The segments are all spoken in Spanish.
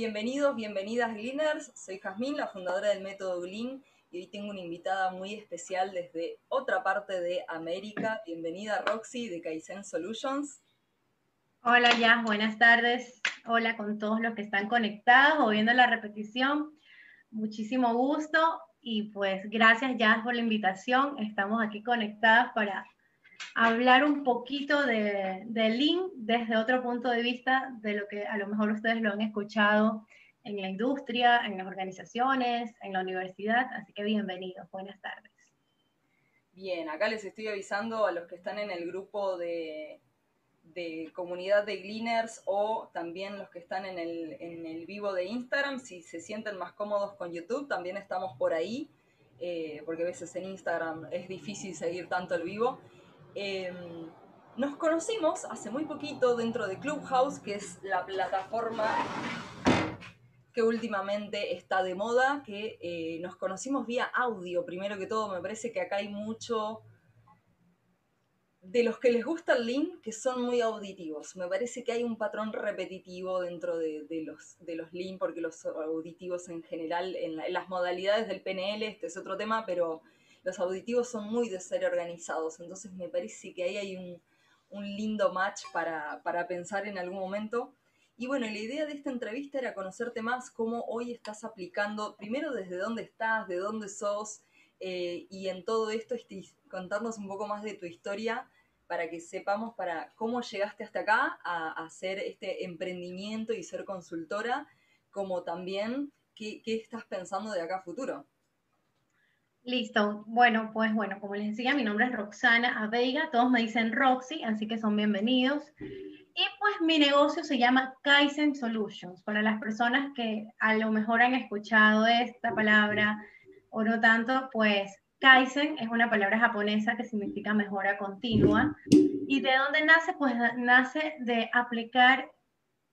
Bienvenidos, bienvenidas Gleaners. Soy Jazmín, la fundadora del método Glean y hoy tengo una invitada muy especial desde otra parte de América. Bienvenida Roxy de Kaizen Solutions. Hola ya, buenas tardes. Hola con todos los que están conectados o viendo la repetición. Muchísimo gusto y pues gracias ya por la invitación. Estamos aquí conectadas para hablar un poquito de, de Lean desde otro punto de vista de lo que a lo mejor ustedes lo han escuchado en la industria, en las organizaciones, en la universidad. Así que bienvenidos, buenas tardes. Bien, acá les estoy avisando a los que están en el grupo de, comunidad de Gleaners o también los que están en el, en el, vivo de Instagram, si se sienten más cómodos con YouTube, también estamos por ahí, eh, porque a veces en Instagram es difícil seguir tanto el vivo. Em, nos conocimos hace muy poquito dentro de Clubhouse, que es la plataforma que últimamente está de moda, que eh, nos conocimos vía audio, primero que todo, me parece que acá hay mucho de los que les gusta el Lean, que son muy auditivos. Me parece que hay un patrón repetitivo dentro de, los, de los Lean, porque los auditivos en general, en, las modalidades del PNL, este es otro tema, pero los auditivos son muy de ser organizados. Entonces me parece que ahí hay un, lindo match para, para, pensar en algún momento. Y bueno, la idea de esta entrevista era conocerte más, cómo hoy estás aplicando, primero desde dónde estás, de dónde sos, eh, y en todo esto este, contarnos un poco más de tu historia para que sepamos para cómo llegaste hasta acá a, hacer este emprendimiento y ser consultora, como también qué, estás pensando de acá a futuro. Listo. Bueno, pues bueno, como les decía, mi nombre es Roxana Aveiga, todos me dicen Roxy, así que son bienvenidos. Y pues mi negocio se llama Kaizen Solutions. Para las personas que a lo mejor han escuchado esta palabra, o no tanto, pues Kaizen es una palabra japonesa que significa mejora continua. ¿Y de dónde nace? Pues nace de aplicar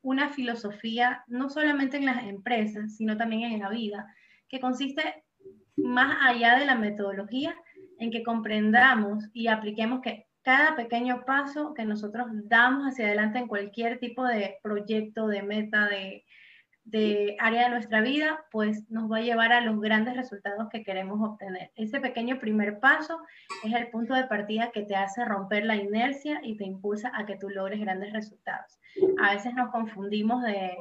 una filosofía no solamente en las empresas, sino también en la vida, que consiste más allá de la metodología en que comprendamos y apliquemos que cada pequeño paso que nosotros damos hacia adelante en cualquier tipo de proyecto, de meta, de, área de nuestra vida, pues nos va a llevar a los grandes resultados que queremos obtener. Ese pequeño primer paso es el punto de partida que te hace romper la inercia y te impulsa a que tú logres grandes resultados. A veces nos confundimos de,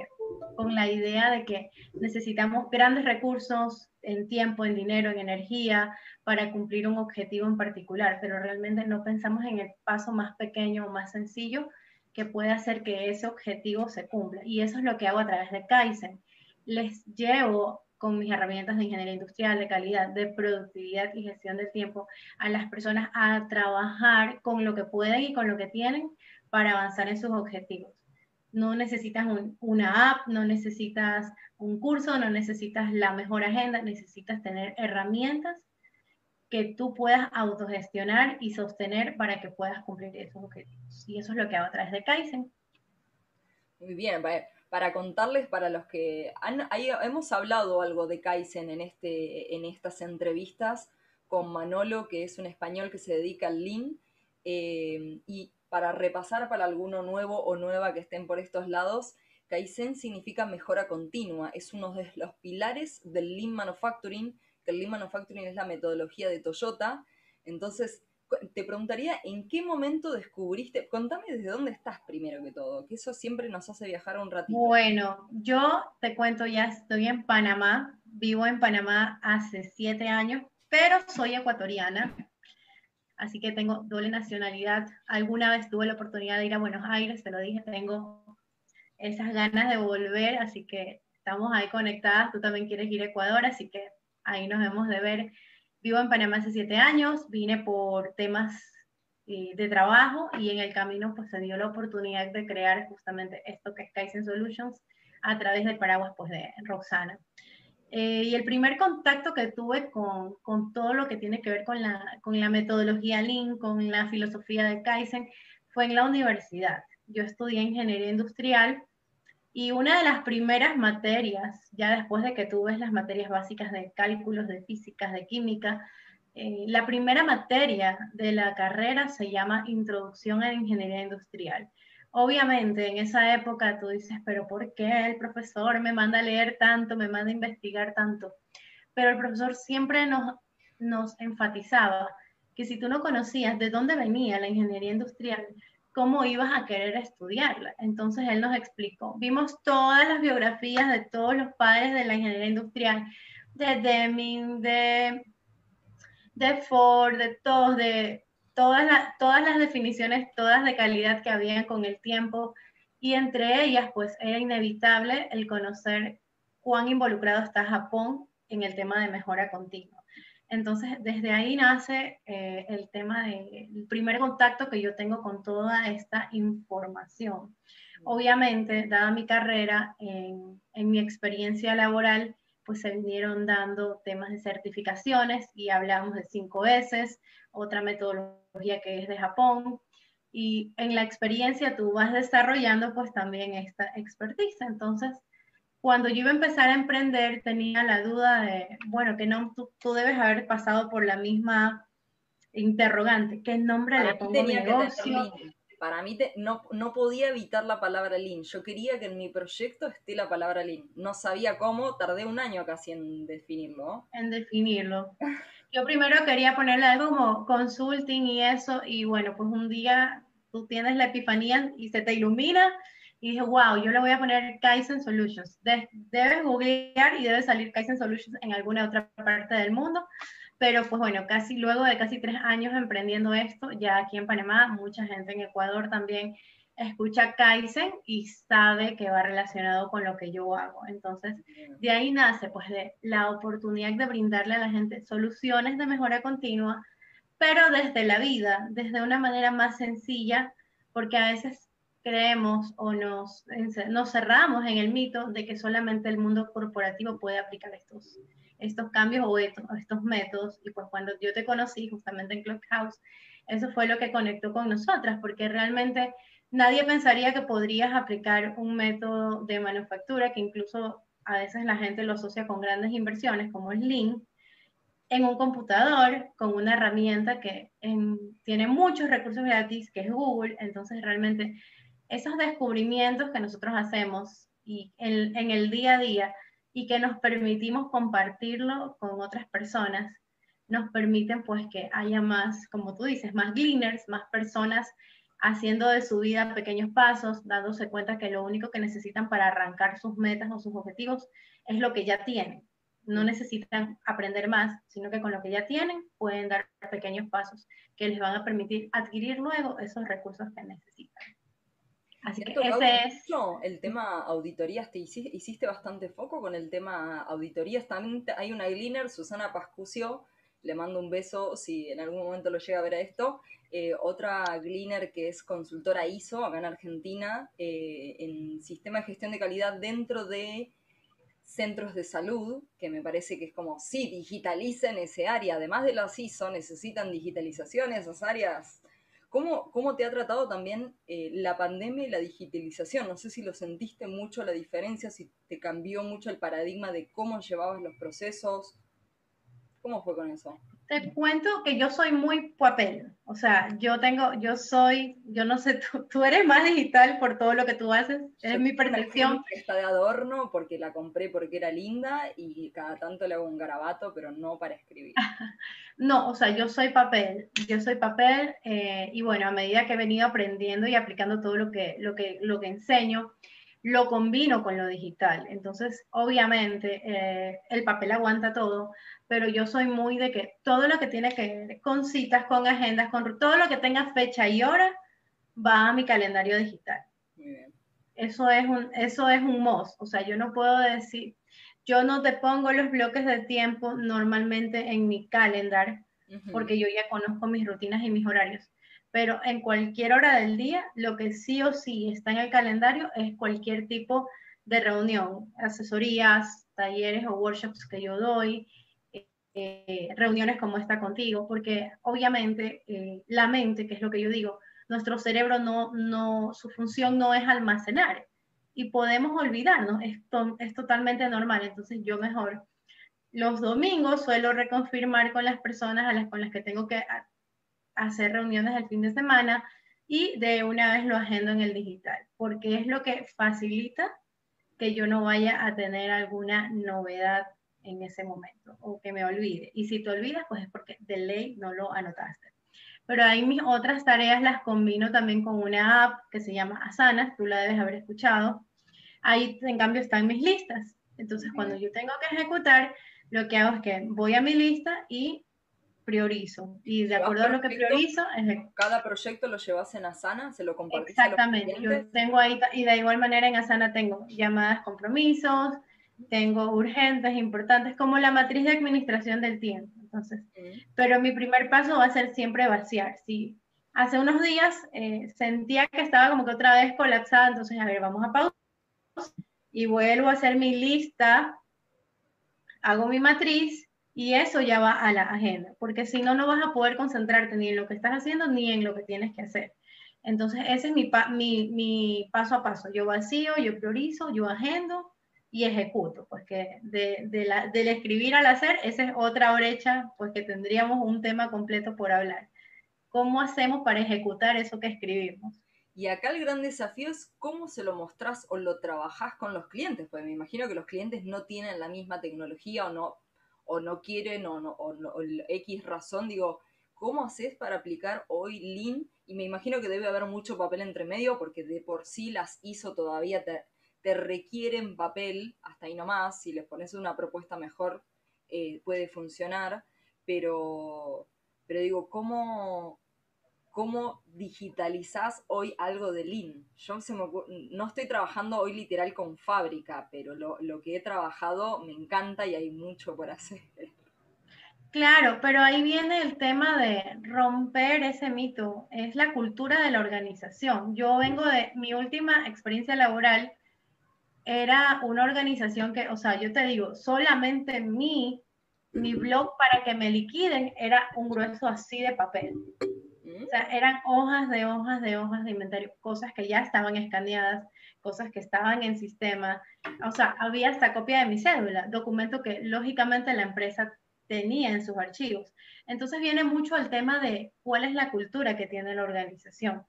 con la idea de que necesitamos grandes recursos en tiempo, en dinero, en energía para cumplir un objetivo en particular, pero realmente no pensamos en el paso más pequeño o más sencillo que puede hacer que ese objetivo se cumpla. Y eso es lo que hago a través de Kaizen. Les llevo con mis herramientas de ingeniería industrial, de calidad, de productividad y gestión de tiempo a las personas a trabajar con lo que pueden y con lo que tienen para avanzar en sus objetivos. No necesitas una app, no necesitas un curso, no necesitas la mejor agenda, necesitas tener herramientas que tú puedas autogestionar y sostener para que puedas cumplir esos objetivos. Y eso es lo que hago a través de Kaizen. Muy bien, para contarles para los que han, hemos hablado algo de Kaizen en, este, en estas entrevistas con Manolo, que es un español que se dedica al Lean, eh, y para repasar para alguno nuevo o nueva que estén por estos lados, Kaizen significa mejora continua, es uno de los pilares del Lean Manufacturing que el Lean Manufacturing es la metodología de Toyota. Entonces, te preguntaría, ¿en qué momento descubriste? Contame desde dónde estás primero que todo, que eso siempre nos hace viajar un ratito. Bueno, yo te cuento, ya estoy en Panamá, vivo en Panamá hace siete años, pero soy ecuatoriana, así que tengo doble nacionalidad. Alguna vez tuve la oportunidad de ir a Buenos Aires, te lo dije, tengo esas ganas de volver, así que estamos ahí conectadas, tú también quieres ir a Ecuador, así que ahí nos hemos de ver. Vivo en Panamá hace siete años, vine por temas de trabajo y en el camino pues se dio la oportunidad de crear justamente esto que es Kaizen Solutions a través del paraguas pues de Roxana. Eh, y el primer contacto que tuve con, con, todo lo que tiene que ver con la, con la metodología Lean, con la filosofía de Kaizen, fue en la universidad. Yo estudié ingeniería industrial y una de las primeras materias, ya después de que tú ves las materias básicas de cálculos, de físicas, de química, eh, la primera materia de la carrera se llama Introducción a la Ingeniería Industrial. Obviamente, en esa época tú dices, pero ¿por qué el profesor me manda a leer tanto, me manda a investigar tanto? Pero el profesor siempre nos, nos enfatizaba que si tú no conocías de dónde venía la ingeniería industrial, cómo ibas a querer estudiarla. Entonces él nos explicó. Vimos todas las biografías de todos los padres de la ingeniería industrial, de Deming, de, de Ford, de todos, de todas, las definiciones, todas de calidad que había con el tiempo. Y entre ellas, pues era inevitable el conocer cuán involucrado está Japón en el tema de mejora continua. Entonces, desde ahí nace eh, el tema del primer contacto que yo tengo con toda esta información. Obviamente, dada mi carrera, en mi experiencia laboral, pues se vinieron dando temas de certificaciones y hablamos de 5 S, otra metodología que es de Japón. Y en la experiencia tú vas desarrollando pues también esta expertise. Entonces, cuando yo iba a empezar a emprender, tenía la duda de, bueno, que no, tú, debes haber pasado por la misma interrogante. ¿Qué nombre le pongo a mi negocio? Para mí no, no podía evitar la palabra Lean. Yo quería que en mi proyecto esté la palabra Lean. No sabía cómo, tardé un año casi en definirlo. En definirlo. Yo primero quería ponerle algo como consulting y eso, y bueno, pues un día tú tienes la epifanía y se te ilumina y dije, wow, yo le voy a poner Kaizen Solutions. debes googlear y debe salir Kaizen Solutions en alguna otra parte del mundo. Pero pues bueno, casi luego de casi tres años emprendiendo esto, ya aquí en Panamá, mucha gente en Ecuador también escucha Kaizen y sabe que va relacionado con lo que yo hago. Entonces, de ahí nace pues la oportunidad de brindarle a la gente soluciones de mejora continua, pero desde la vida, desde una manera más sencilla, porque a veces creemos o nos, nos cerramos en el mito de que solamente el mundo corporativo puede aplicar estos, estos cambios o estos, estos métodos. Y pues cuando yo te conocí justamente en Clubhouse, eso fue lo que conectó con nosotras, porque realmente nadie pensaría que podrías aplicar un método de manufactura que incluso a veces la gente lo asocia con grandes inversiones como es Lean, en un computador con una herramienta que tiene muchos recursos gratis, que es Google. Entonces realmente esos descubrimientos que nosotros hacemos y en, el día a día y que nos permitimos compartirlo con otras personas, nos permiten pues que haya más, como tú dices, más gleaners, más personas haciendo de su vida pequeños pasos, dándose cuenta que lo único que necesitan para arrancar sus metas o sus objetivos es lo que ya tienen. No necesitan aprender más, sino que con lo que ya tienen pueden dar pequeños pasos que les van a permitir adquirir luego esos recursos que necesitan. Así que ese es... el tema auditorías, te hiciste, bastante foco con el tema auditorías. También hay una Gleaner, Susana Pascucio, le mando un beso si en algún momento lo llega a ver a esto. Eh, otra Gleaner que es consultora ISO acá en Argentina eh, en sistema de gestión de calidad dentro de centros de salud, que me parece que es como, sí, digitalicen ese área, además de las ISO, necesitan digitalización, esas áreas ¿Cómo, ¿Cómo, te ha tratado también eh, la pandemia y la digitalización? No sé si lo sentiste mucho la diferencia, si te cambió mucho el paradigma de cómo llevabas los procesos. ¿Cómo fue con eso? Te cuento que yo soy muy papel, o sea, yo tengo, yo soy, yo no sé, tú, eres más digital por todo lo que tú haces, es mi percepción. Está de adorno porque la compré porque era linda y cada tanto le hago un garabato, pero no para escribir. no, o sea, yo soy papel, yo soy papel eh, y bueno, a medida que he venido aprendiendo y aplicando todo lo que, lo que, lo que enseño, lo combino con lo digital. Entonces, obviamente, eh, el papel aguanta todo, pero yo soy muy de que todo lo que tiene que ver con citas, con agendas, con todo lo que tenga fecha y hora, va a mi calendario digital. Eso es un, eso es un must. O sea, yo no puedo decir, yo no te pongo los bloques de tiempo normalmente en mi calendar, porque yo ya conozco mis rutinas y mis horarios. Pero en cualquier hora del día, lo que sí o sí está en el calendario es cualquier tipo de reunión, asesorías, talleres o workshops que yo doy, eh, reuniones como esta contigo, porque obviamente eh, la mente, que es lo que yo digo, nuestro cerebro no, no, su función no es almacenar y podemos olvidarnos, esto es totalmente normal, entonces yo mejor los domingos suelo reconfirmar con las personas a las, con las que tengo que hacer reuniones el fin de semana, y de una vez lo agendo en el digital, porque es lo que facilita que yo no vaya a tener alguna novedad en ese momento o que me olvide. Y si te olvidas, pues es porque de ley no lo anotaste. Pero ahí mis otras tareas las combino también con una app que se llama Asana, tú la debes haber escuchado. Ahí en cambio están mis listas. Entonces cuando yo tengo que ejecutar, lo que hago es que voy a mi lista y priorizo. Y de acuerdo a lo que priorizo, cada proyecto lo llevas en Asana, se lo compartís. Exactamente. yo tengo ahí, y de igual manera en Asana tengo llamadas, compromisos, tengo urgentes, importantes, como la matriz de administración del tiempo. Entonces, pero mi primer paso va a ser siempre vaciar. Si hace unos días eh, sentía que estaba como que otra vez colapsada, entonces, a ver, vamos a pausar y vuelvo a hacer mi lista, hago mi matriz y eso ya va a la agenda, porque si no, no vas a poder concentrarte ni en lo que estás haciendo ni en lo que tienes que hacer. Entonces, ese es mi, mi, mi paso a paso. Yo vacío, yo priorizo, yo agendo y ejecuto, pues que de, de la, del escribir al hacer, esa es otra brecha, pues que tendríamos un tema completo por hablar. ¿Cómo hacemos para ejecutar eso que escribimos? Y acá el gran desafío es cómo se lo mostrás o lo trabajás con los clientes, pues me imagino que los clientes no tienen la misma tecnología o no, o no quieren o, no, o, o X razón, digo, ¿cómo haces para aplicar hoy Lean? Y me imagino que debe haber mucho papel entre medio porque de por sí las hizo todavía te, te requieren papel, hasta ahí nomás, si les pones una propuesta mejor eh, puede funcionar, pero, pero digo, ¿cómo, ¿cómo digitalizás hoy algo de Lean? Yo no estoy trabajando hoy literal con fábrica, pero lo, lo que he trabajado me encanta y hay mucho por hacer. Claro, pero ahí viene el tema de romper ese mito, es la cultura de la organización. Yo vengo de mi última experiencia laboral, era una organización que, o sea, yo te digo, solamente mi, mi blog para que me liquiden era un grueso así de papel. O sea, eran hojas de hojas de hojas de inventario, cosas que ya estaban escaneadas, cosas que estaban en sistema. O sea, había hasta copia de mi cédula, documento que lógicamente la empresa tenía en sus archivos. Entonces viene mucho el tema de cuál es la cultura que tiene la organización.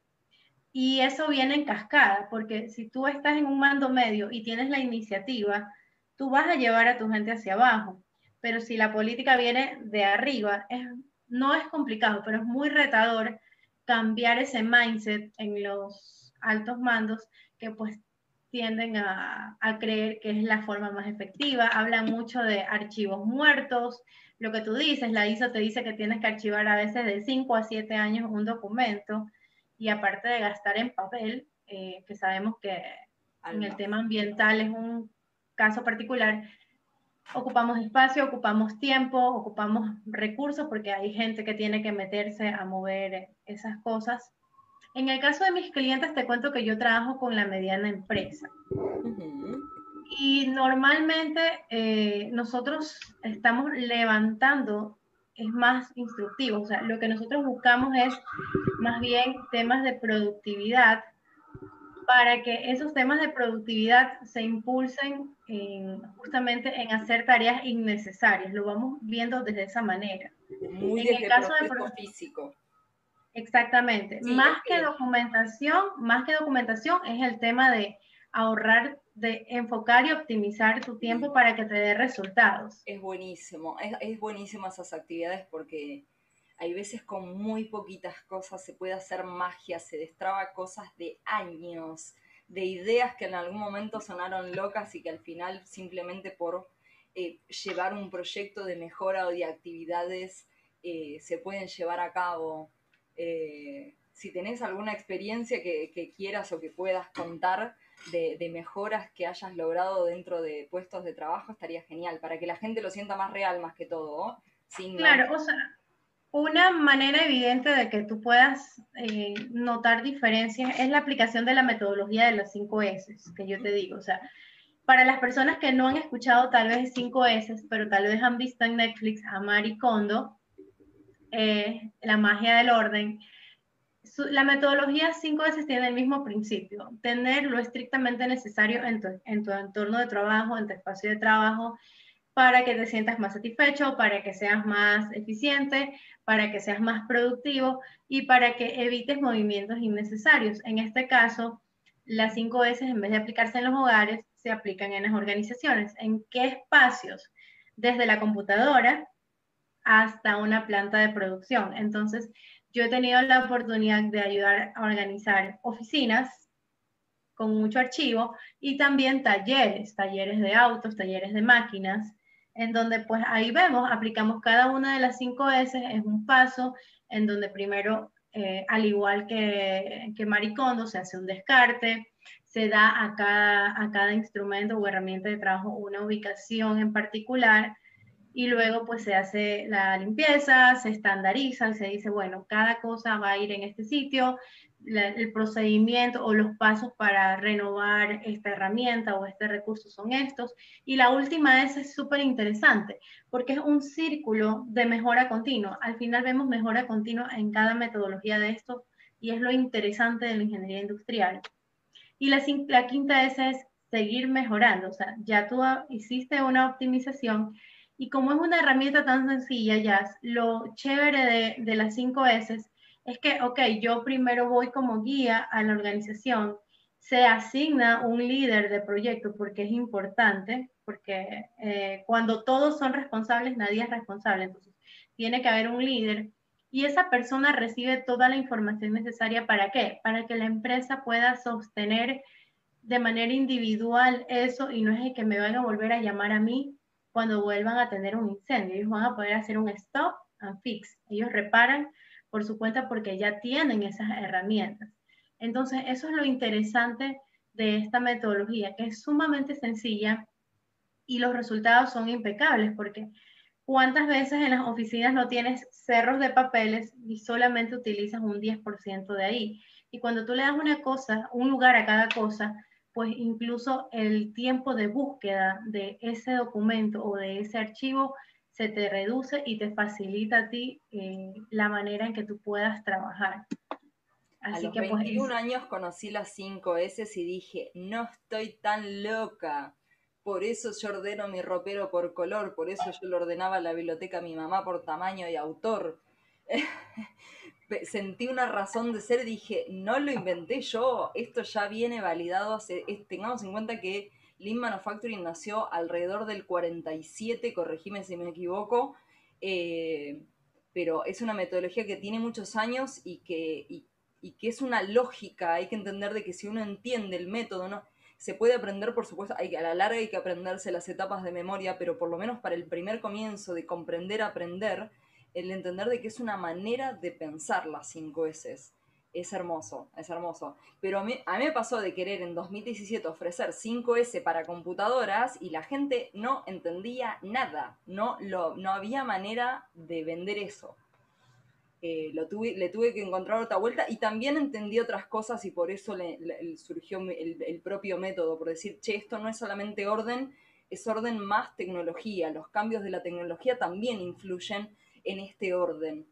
Y eso viene en cascada, porque si tú estás en un mando medio y tienes la iniciativa, tú vas a llevar a tu gente hacia abajo. Pero si la política viene de arriba, es, no es complicado, pero es muy retador cambiar ese mindset en los altos mandos que pues tienden a, a, creer que es la forma más efectiva. Hablan mucho de archivos muertos. Lo que tú dices, la ISO te dice que tienes que archivar a veces de 5 a 7 años un documento y aparte de gastar en papel, eh, que sabemos que en el tema ambiental es un caso particular, ocupamos espacio, ocupamos tiempo, ocupamos recursos porque hay gente que tiene que meterse a mover esas cosas. En el caso de mis clientes, te cuento que yo trabajo con la mediana empresa. Y normalmente eh, nosotros estamos levantando es más instructivo. O sea, lo que nosotros buscamos es más bien temas de productividad para que esos temas de productividad se impulsen justamente en hacer tareas innecesarias. Lo vamos viendo desde esa manera. Muy en el caso de físico. Exactamente. más que documentación, más que documentación es el tema de ahorrar, de enfocar y optimizar tu tiempo para que te dé resultados. Es buenísimo, es, es buenísimo esas actividades porque hay veces con muy poquitas cosas se puede hacer magia, se destraba cosas de años, de ideas que en algún momento sonaron locas y que al final simplemente por eh, llevar un proyecto de mejora o de actividades eh, se pueden llevar a cabo. Eh, si tenés alguna experiencia que, que, quieras o que puedas contar, de, mejoras que hayas logrado dentro de puestos de trabajo estaría genial, para que la gente lo sienta más real más que todo. claro, o sea, una manera evidente de que tú puedas eh, notar diferencias es la aplicación de la metodología de las 5 S, que yo te digo. O sea, para las personas que no han escuchado tal vez 5 S, pero tal vez han visto en Netflix a Marie Kondo, eh, La magia del orden, la metodología cinco veces tiene el mismo principio, tener lo estrictamente necesario en tu, en tu entorno de trabajo, en tu espacio de trabajo, para que te sientas más satisfecho, para que seas más eficiente, para que seas más productivo y para que evites movimientos innecesarios. En este caso, las 5 S en vez de aplicarse en los hogares, se aplican en las organizaciones. ¿En qué espacios? Desde la computadora hasta una planta de producción. Entonces, yo he tenido la oportunidad de ayudar a organizar oficinas con mucho archivo y también talleres, talleres de autos, talleres de máquinas, en donde pues ahí vemos, aplicamos cada una de las 5 S, es un paso en donde primero, eh, al igual que, que Maricondo, se hace un descarte, se da a cada, a cada instrumento o herramienta de trabajo una ubicación en particular y luego pues se hace la limpieza, se estandariza, se dice, bueno, cada cosa va a ir en este sitio, el procedimiento o los pasos para renovar esta herramienta o este recurso son estos. Y la última es súper interesante porque es un círculo de mejora continua. Al final vemos mejora continua en cada metodología de esto y es lo interesante de la ingeniería industrial. Y la, la quinta es, es seguir mejorando. O sea, ya tú hiciste una optimización y como es una herramienta tan sencilla, ya lo chévere de, de las 5 S es que, ok, yo primero voy como guía a la organización, se asigna un líder de proyecto porque es importante, porque eh, cuando todos son responsables, nadie es responsable, entonces tiene que haber un líder y esa persona recibe toda la información necesaria para qué? Para que la empresa pueda sostener de manera individual eso y no es que me van a volver a llamar a mí cuando vuelvan a tener un incendio. Ellos van a poder hacer un stop and fix. Ellos reparan por su cuenta porque ya tienen esas herramientas. Entonces, eso es lo interesante de esta metodología, que es sumamente sencilla y los resultados son impecables, porque ¿cuántas veces en las oficinas no tienes cerros de papeles y solamente utilizas un 10% de ahí? Y cuando tú le das una cosa, un lugar a cada cosa, pues incluso el tiempo de búsqueda de ese documento o de ese archivo se te reduce y te facilita a ti eh, la manera en que tú puedas trabajar. Así a los que, 21 pues, años conocí las 5 S y dije, no estoy tan loca. Por eso yo ordeno mi ropero por color, por eso yo le ordenaba la biblioteca a mi mamá por tamaño y autor. Sentí una razón de ser y dije, no lo inventé yo, esto ya viene validado hace, tengamos en cuenta que Lean Manufacturing nació alrededor del 47, corregime si me equivoco, eh, pero es una metodología que tiene muchos años y que, que es una lógica, hay que entender de que si uno entiende el método, ¿no? se puede aprender, por supuesto, hay, a la larga hay que aprenderse las etapas de memoria, pero por lo menos para el primer comienzo de comprender, aprender, el entender de que es una manera de pensar las 5 S es hermoso, es hermoso. Pero a mí, a mí me pasó de querer en 2017 ofrecer 5S para computadoras y la gente no entendía nada, no, lo, no había manera de vender eso. Eh, lo tuve, le tuve que encontrar otra vuelta y también entendí otras cosas y por eso le, surgió el, el, propio método, por decir, che, esto no es solamente orden, es orden más tecnología. Los cambios de la tecnología también influyen en este orden.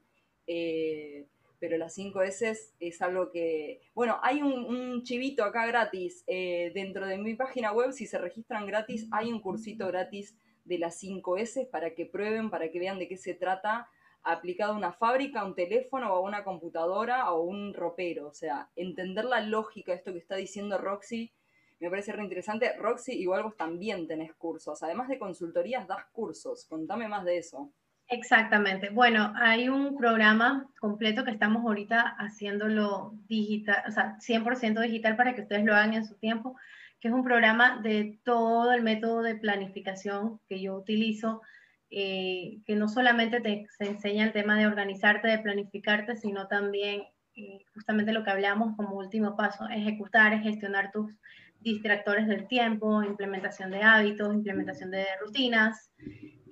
Eh, pero las 5 S es algo que... Bueno, hay un, chivito acá gratis. Eh, dentro de mi página web, si se registran gratis, hay un cursito gratis de las 5 S para que prueben, para que vean de qué se trata aplicado a una fábrica, a un teléfono o a una computadora o un ropero. O sea, entender la lógica de esto que está diciendo Roxy me parece re interesante. Roxy, igual vos también tenés cursos. Además de consultorías, das cursos. Contame más de eso. Exactamente. Bueno, hay un programa completo que estamos ahorita haciéndolo digital, o sea, 100% digital para que ustedes lo hagan en su tiempo, que es un programa de todo el método de planificación que yo utilizo, eh, que no solamente te enseña el tema de organizarte, de planificarte, sino también eh, justamente lo que hablamos como último paso, ejecutar, gestionar tus distractores del tiempo, implementación de hábitos, implementación de rutinas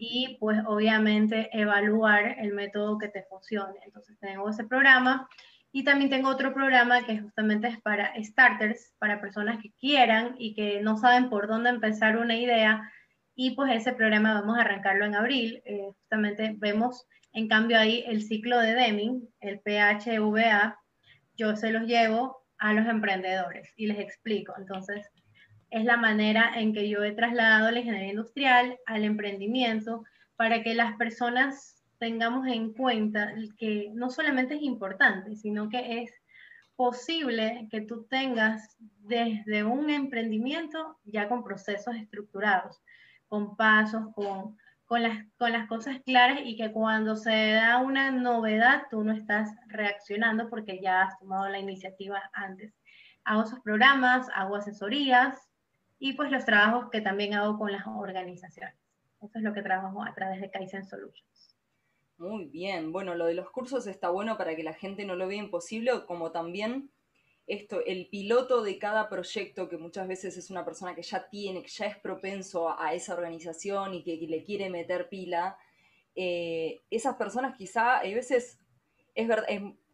y pues obviamente evaluar el método que te funcione. Entonces tengo ese programa y también tengo otro programa que justamente es para starters, para personas que quieran y que no saben por dónde empezar una idea. Y pues ese programa vamos a arrancarlo en abril. Eh, justamente vemos en cambio ahí el ciclo de Deming, el PHVA. Yo se los llevo a los emprendedores y les explico. Entonces, es la manera en que yo he trasladado la ingeniería industrial al emprendimiento para que las personas tengamos en cuenta que no solamente es importante, sino que es posible que tú tengas desde un emprendimiento ya con procesos estructurados, con pasos, con, con, las, con las cosas claras y que cuando se da una novedad tú no estás reaccionando porque ya has tomado la iniciativa antes. Hago esos programas, hago asesorías y pues los trabajos que también hago con las organizaciones. Eso es lo que trabajo a través de Kaizen Solutions. Muy bien, bueno, lo de los cursos está bueno para que la gente no lo vea imposible, como también esto, el piloto de cada proyecto, que muchas veces es una persona que ya tiene, que ya es propenso a, esa organización y que, le quiere meter pila, eh, esas personas quizá, a veces es,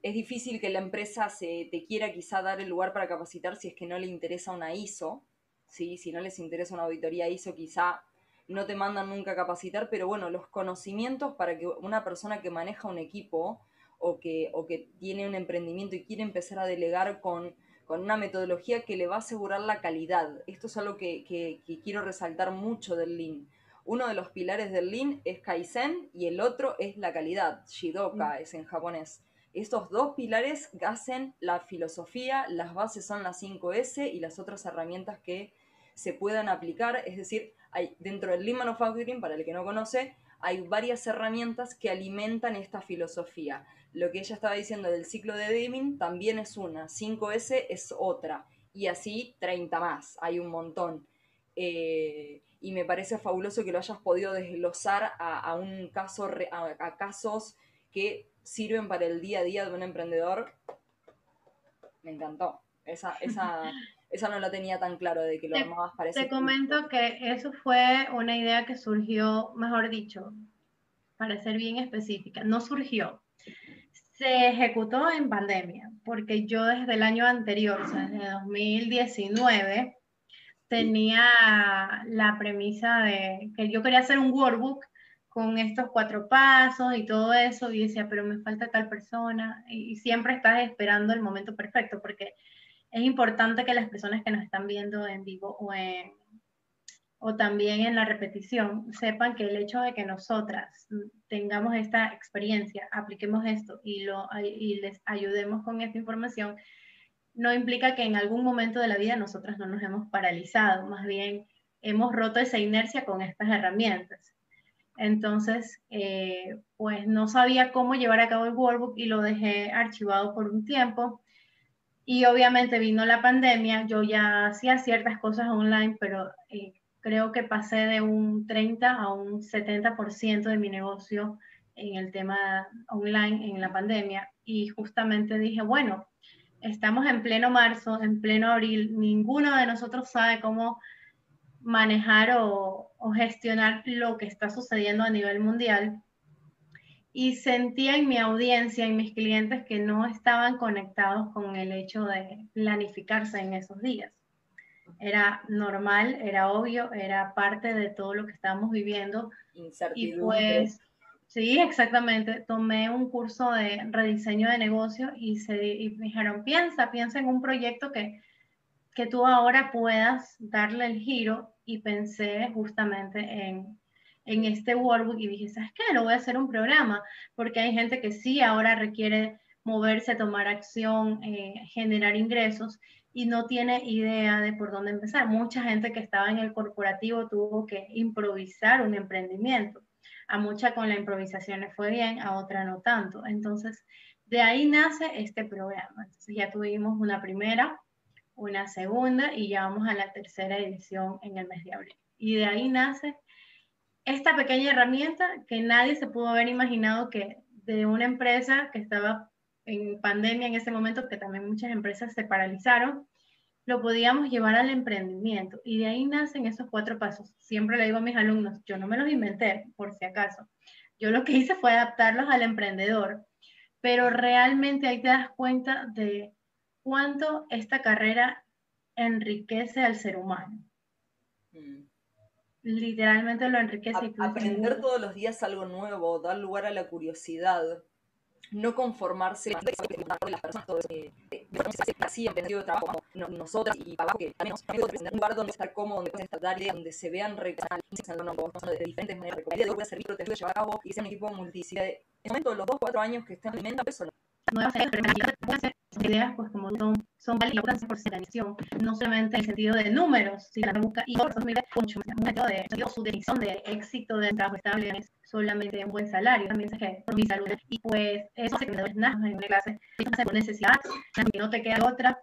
es, difícil que la empresa se, te quiera quizá dar el lugar para capacitar si es que no le interesa una ISO, ¿sí? si no les interesa una auditoría ISO, quizá no te mandan nunca a capacitar, pero bueno, los conocimientos para que una persona que maneja un equipo o que, o que tiene un emprendimiento y quiere empezar a delegar con, una metodología que le va a asegurar la calidad. Esto es algo que, quiero resaltar mucho del Lean. Uno de los pilares del Lean es Kaizen y el otro es la calidad, Shidoka mm. es en japonés. Estos dos pilares hacen la filosofía, las bases son las 5S y las otras herramientas que se puedan aplicar, es decir, hay, dentro del Lean Manufacturing, para el que no conoce, hay varias herramientas que alimentan esta filosofía. Lo que ella estaba diciendo del ciclo de Deming también es una, 5S es otra, y así 30 más, hay un montón. Eh, y me parece fabuloso que lo hayas podido desglosar a, un caso, a, casos que sirven para el día a día de un emprendedor. Me encantó. Esa, esa, esa no la tenía tan claro de que lo armabas para Te comento que eso fue una idea que surgió, mejor dicho, para ser bien específica, no surgió, se ejecutó en pandemia, porque yo desde el año anterior, o sea, desde 2019, tenía la premisa de que yo quería hacer un workbook con estos cuatro pasos y todo eso, y decía, pero me falta tal persona, y siempre estás esperando el momento perfecto, porque es importante que las personas que nos están viendo en vivo o, también en la repetición sepan que el hecho de que nosotras tengamos esta experiencia, apliquemos esto y les ayudemos con esta información, no implica que en algún momento de la vida nosotras no nos hemos paralizado, más bien hemos roto esa inercia con estas herramientas. Entonces, eh, pues no sabía cómo llevar a cabo el workbook y lo dejé archivado por un tiempo y obviamente vino la pandemia, yo ya hacía ciertas cosas online, pero eh, creo que pasé de un 30 a un 70% de mi negocio en el tema online en la pandemia. Y justamente dije, bueno, estamos en pleno marzo, en pleno abril, ninguno de nosotros sabe cómo manejar o, o gestionar lo que está sucediendo a nivel mundial y sentía en mi audiencia, y mis clientes, que no estaban conectados con el hecho de planificarse en esos días. Era normal, era obvio, era parte de todo lo que estábamos viviendo. Y pues, sí, exactamente. Tomé un curso de rediseño de negocio y, se, y me dijeron, piensa, piensa en un proyecto que, que tú ahora puedas darle el giro y pensé justamente en en este workbook y dije, ¿sabes qué? Lo voy a hacer un programa, porque hay gente que sí ahora requiere moverse, tomar acción, eh, generar ingresos y no tiene idea de por dónde empezar. Mucha gente que estaba en el corporativo tuvo que improvisar un emprendimiento. A mucha con la improvisación le fue bien, a otra no tanto. Entonces, de ahí nace este programa. Entonces, ya tuvimos una primera, una segunda y ya vamos a la tercera edición en el mes de abril. Y de ahí nace esta pequeña herramienta que nadie se pudo haber imaginado que de una empresa que estaba en pandemia en ese momento, que también muchas empresas se paralizaron, lo podíamos llevar al emprendimiento. Y de ahí nacen esos cuatro pasos. Siempre le digo a mis alumnos, yo no me los inventé, por si acaso. Yo lo que hice fue adaptarlos al emprendedor, pero realmente ahí te das cuenta de cuánto esta carrera enriquece al ser humano. Mm literalmente lo enriquece. aprender todos los días algo nuevo, dar lugar a la curiosidad. no conformarse con las personas, todo eso. Así en sentido de trabajo, como nosotras y para abajo, que también nos un lugar donde estar cómodo, donde puedan estar ideas, donde se vean de diferentes maneras, de voy a servir, proteger, llevar a cabo y sea un equipo multicidad. En el momento de los dos, cuatro años que eso nuevas ideas, pues como son, son válidas por organización, no solamente en el sentido de números, sino que busca y por mucho de, su definición de éxito de trabajo estable es solamente un buen salario, también que por mi salud, y pues eso se quedó en una clase, por necesidad, que no te queda otra,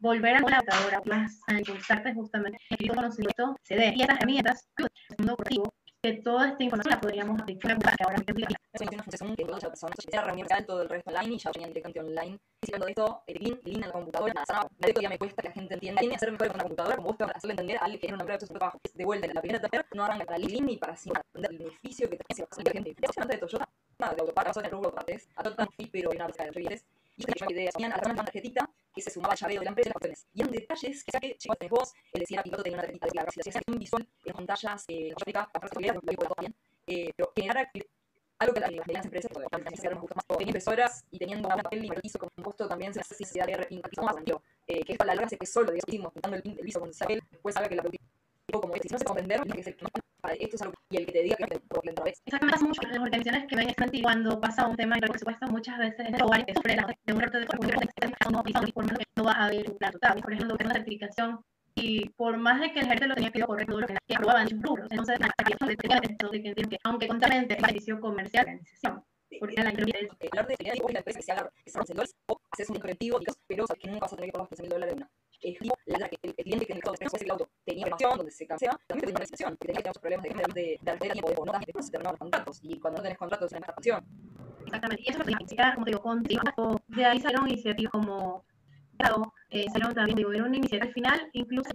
volver a la computadora, más a impulsarte justamente el conocimiento, se dé, y esas herramientas, el mundo corporativo, que toda esta información la podríamos aplicar para que ahora es una función que todas las personas se reunir todo el resto online y ya venían directamente online. Y de esto, el link, el link en la computadora, nada, nadie todavía me cuesta que la gente entienda. Tiene que hacer mejor con la computadora, como vos para hacerle entender a alguien que es una empresa de trabajo. De vuelta en la primera etapa, no arranca para el link ni para entender el beneficio que hace la gente. Antes de Toyota, nada, de autopar, vas a tener rubro partes, a todo fee, pero hay una de. Y yo tenía ideas, tenían a la tarjetita que se sumaba al llaveo de la empresa y las. Y eran detalles que saqué, chicos, tenés vos, el decir a piloto tenía una tarjetita de claro, si hacías un visual en las pantallas, eh, la frase que lo que bien eh, pero generar algo que las medianas empresas también se un poco más teniendo impresoras y teniendo un papel impreso con un costo también se hace si de impacto más eh, que esto a la larga hace que solo, digamos, juntando el, viso con el papel, después haga que la como este, si no se comprender, que es el que esto es algo y el que te diga que por dentro vez. Exactamente, pasa mucho las organizaciones que ven este cuando pasa un tema de presupuesto, muchas veces es igual que la de un reto de que no va a haber un plan total. Por ejemplo, una certificación y por más de que el gente lo tenía que correcto, lo que aprobaban sus rubros. Entonces, que aunque contamente es beneficio comercial de la organización. Porque la el arte de la empresa que se haga que son dólares o haces un colectivo pero que nunca vas a tener que pagar 15 dólares de una. La que el cliente que en el de el auto tenía información donde se canseaba, también tenía una recesión, que tenía muchos problemas de de de tiempo de y después se terminaban los contratos y cuando no tenés contratos es una expansión. Exactamente, y eso es como digo, contigo. De ahí salieron iniciativas como eh, salieron también, digo, era una iniciativa al final, incluso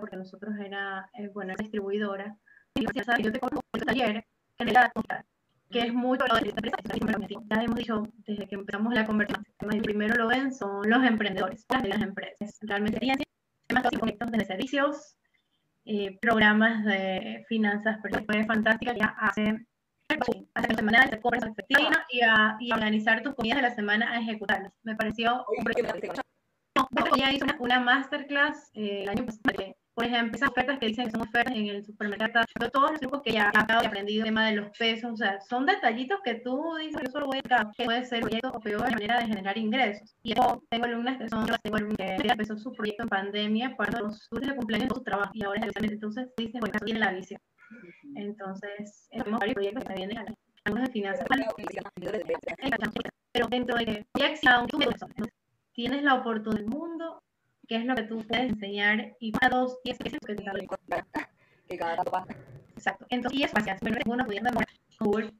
porque nosotros era, eh, bueno, era distribuidora. Y yo te conozco un taller en el que es mucho lo de esta empresa, ya hemos dicho desde que empezamos la conversación, el primero lo ven son los emprendedores, las de las empresas. Realmente temas de servicios, eh, programas de finanzas, pero fue fantástica, ya hace hacer semanal, te compras efectivas y, a, y organizar tus comidas de la semana a ejecutarlas. Me pareció no, ya hice una, una masterclass eh, el año pasado. Por ejemplo, esas ofertas que dicen que son ofertas en el supermercado, todos los trucos que ya de aprender, el tema de los pesos, o sea, son detallitos que tú dices, yo solo voy a que puede ser proyecto o peor manera de generar ingresos. Y yo tengo alumnas que son, tengo alumnas que empezó su proyecto en pandemia cuando de cumpleaños de su trabajo y ahora es entonces dice, bueno, tiene la visión. Entonces, tenemos varios proyectos que vienen algunos de finanzas, pero dentro de que ya existe un tienes la oportunidad del mundo, qué es lo que tú puedes enseñar y para dos, diez veces que que cada tanto pasa. Exacto. Entonces, y es fácil, pero uno pudiendo demorar Google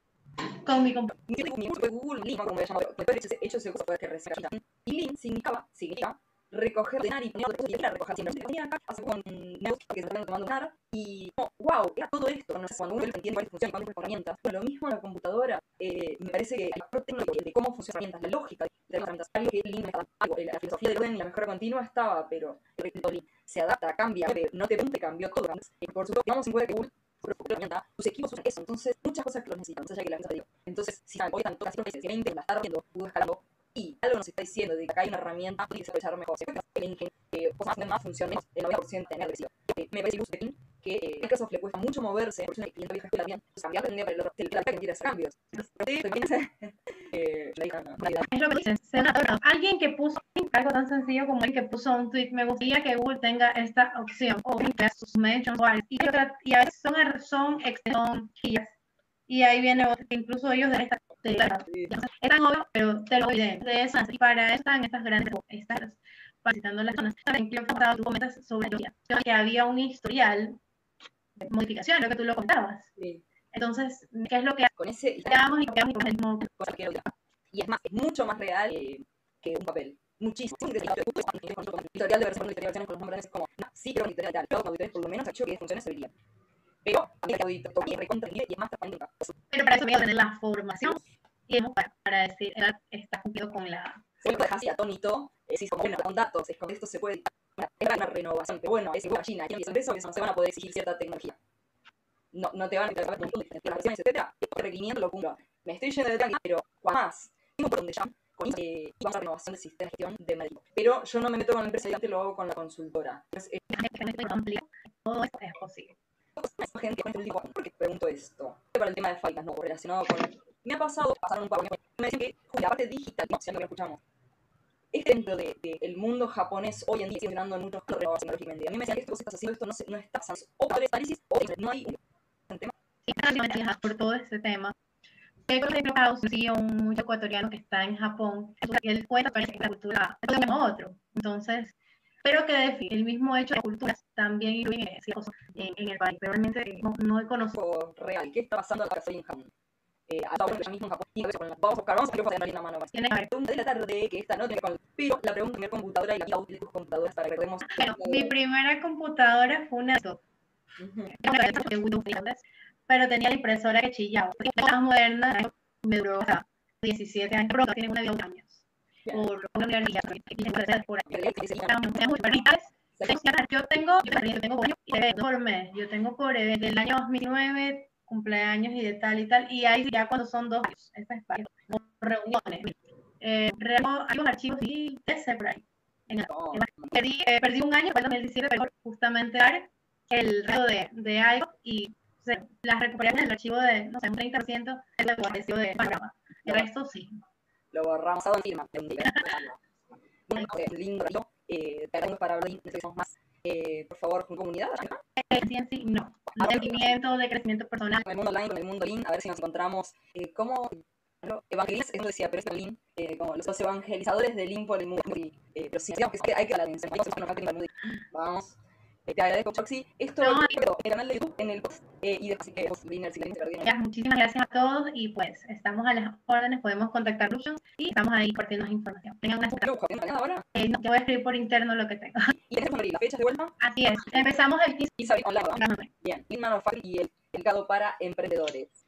con mi computadora. Google, Link, como me llamo, después de hecho, ese cosa puede que reciba. Y Link significaba, significa recoger, ordenar y poner otras cosas y recoger siempre. Tenía acá, hace con negocio que se están tomando un y wow, era todo esto, no sé, cuando uno entiende cuáles funcionan y cuáles herramientas. Bueno, lo mismo en la computadora, eh, me parece que la parte de cómo funcionan herramientas, la lógica de las herramientas, algo que Link algo, la filosofía orden y la mejora continua estaba, pero el se adapta, cambia, no te pregunte, cambió todo. Y por supuesto, vamos en cuenta que Google tus equipos usan eso, entonces muchas cosas que lo necesitan, entonces ya que la empresa entonces si hoy están todas las meses, 20, la estar viendo, escalando, y algo nos está diciendo de que acá hay una herramienta que se puede desarrollar mejor. Que eh, más funciones, el 90% tener agresivo. Eh, me parece que que eh, Microsoft le cuesta mucho moverse, por eso el cliente vieja escuela bien, pues cambiar tendría para el que quiere hacer cambios. Eh, es lo que dices, alguien que puso algo tan sencillo como el que puso un tweet, me gustaría que Google tenga esta opción, o sus mentions, y, y a veces son, son, son y ahí viene incluso ellos de esta es tan obvio, pero te lo diré. De esas, y para eso están estas grandes, estas, visitando las zonas. También contar, tú comentas sobre que había un historial de modificación, lo que tú lo contabas. Sí. Entonces, ¿qué es lo que con ese y quedamos y con el mismo y es más, es mucho más real que, un papel. Muchísimo. Historial de versiones, historial de con los nombres como, sí, pero un historial de tal, auditores por lo menos hecho que funcione serviría. Pero a mí el auditoría recontra y es más transparente. Pero para eso voy a tener la formación y para, para decir, está cumplido con la... Se lo dejas así atónito, es como, bueno, con datos, es como esto se puede es una renovación, pero bueno, es igual a China, y eso no se van a poder exigir cierta tecnología. No, no te van a entregar las versiones, etcétera, el requerimiento lo cumplo. me estoy yendo de tranqui, pero más, tengo por donde ya con eh, y vamos a renovación del sistema de gestión de médico. Pero yo no me meto con la empresa, lo hago con la consultora. Entonces, eh, todo esto es posible. Gente, ¿por qué pregunto esto? Para el tema de faltas, no, relacionado con... Me ha pasado, pasaron un par de me dicen que la parte digital, no, si lo que escuchamos, es dentro del de, el mundo japonés hoy en día, funcionando en muchos casos tecnológicamente. A mí me decían que esto que estás haciendo, esto no, se, no está o para análisis o no hay un tema. Sí, por todo este tema. He conocido un mucho ecuatoriano que está en Japón y él cuenta que la cultura es otro. Entonces, pero que el mismo hecho de culturas también influye en, en, el país, pero realmente no, no he conocido. Real, ¿qué está pasando acá en Japón? Eh, a ya mismo en Japón, y a veces vamos a buscar, vamos a ver en la mano. Tiene que pregunta de la tarde, que esta no tiene con pero la pregunta de computadora y la útil de tus computadoras para que recordemos. Bueno, mi primera computadora fue una laptop. Uh -huh. pero tenía la impresora que chillaba. La más moderna me duró o sea, 17 años, pero tiene una de 8 años. Por una universidad, por yo tengo, yo tengo por mes, yo tengo por el año 2009 cumpleaños y de tal y tal, y ahí ya cuando son dos años, esa es para reuniones. Eh, hay unos archivos y ese por ahí. perdí, eh, perdí, un año, fue el 2017, pero justamente el resto de, de algo y las recuperé en el archivo de, no sé, un 30% es el archivo de Panamá. El resto sí. Lo borramos a firma. lindo, eh, para hablar más, eh, por favor, con comunidad. Eh, sí, sí, no. De crecimiento, de crecimiento personal. Con el mundo online, con el mundo lean, a ver si nos encontramos. Eh, ¿Cómo evangelizas? Eso decía, pero es lean, eh, como los evangelizadores de lean por el mundo. Y, eh, pero sí, digamos que hay que hablar de Vamos. Eh, te agradezco, Choxy. Esto no, en el canal de YouTube, en el post, eh, y después, que si la Muchísimas gracias a todos y pues estamos a las órdenes, podemos contactar y estamos ahí compartiendo información. Tengan una ¿Tengo ahora? Eh, no, te voy a escribir por interno lo que tengo. ¿Y tenemos la fecha de vuelta? Así es. Empezamos el 15. Y online. Bien, Inman y el, el para emprendedores.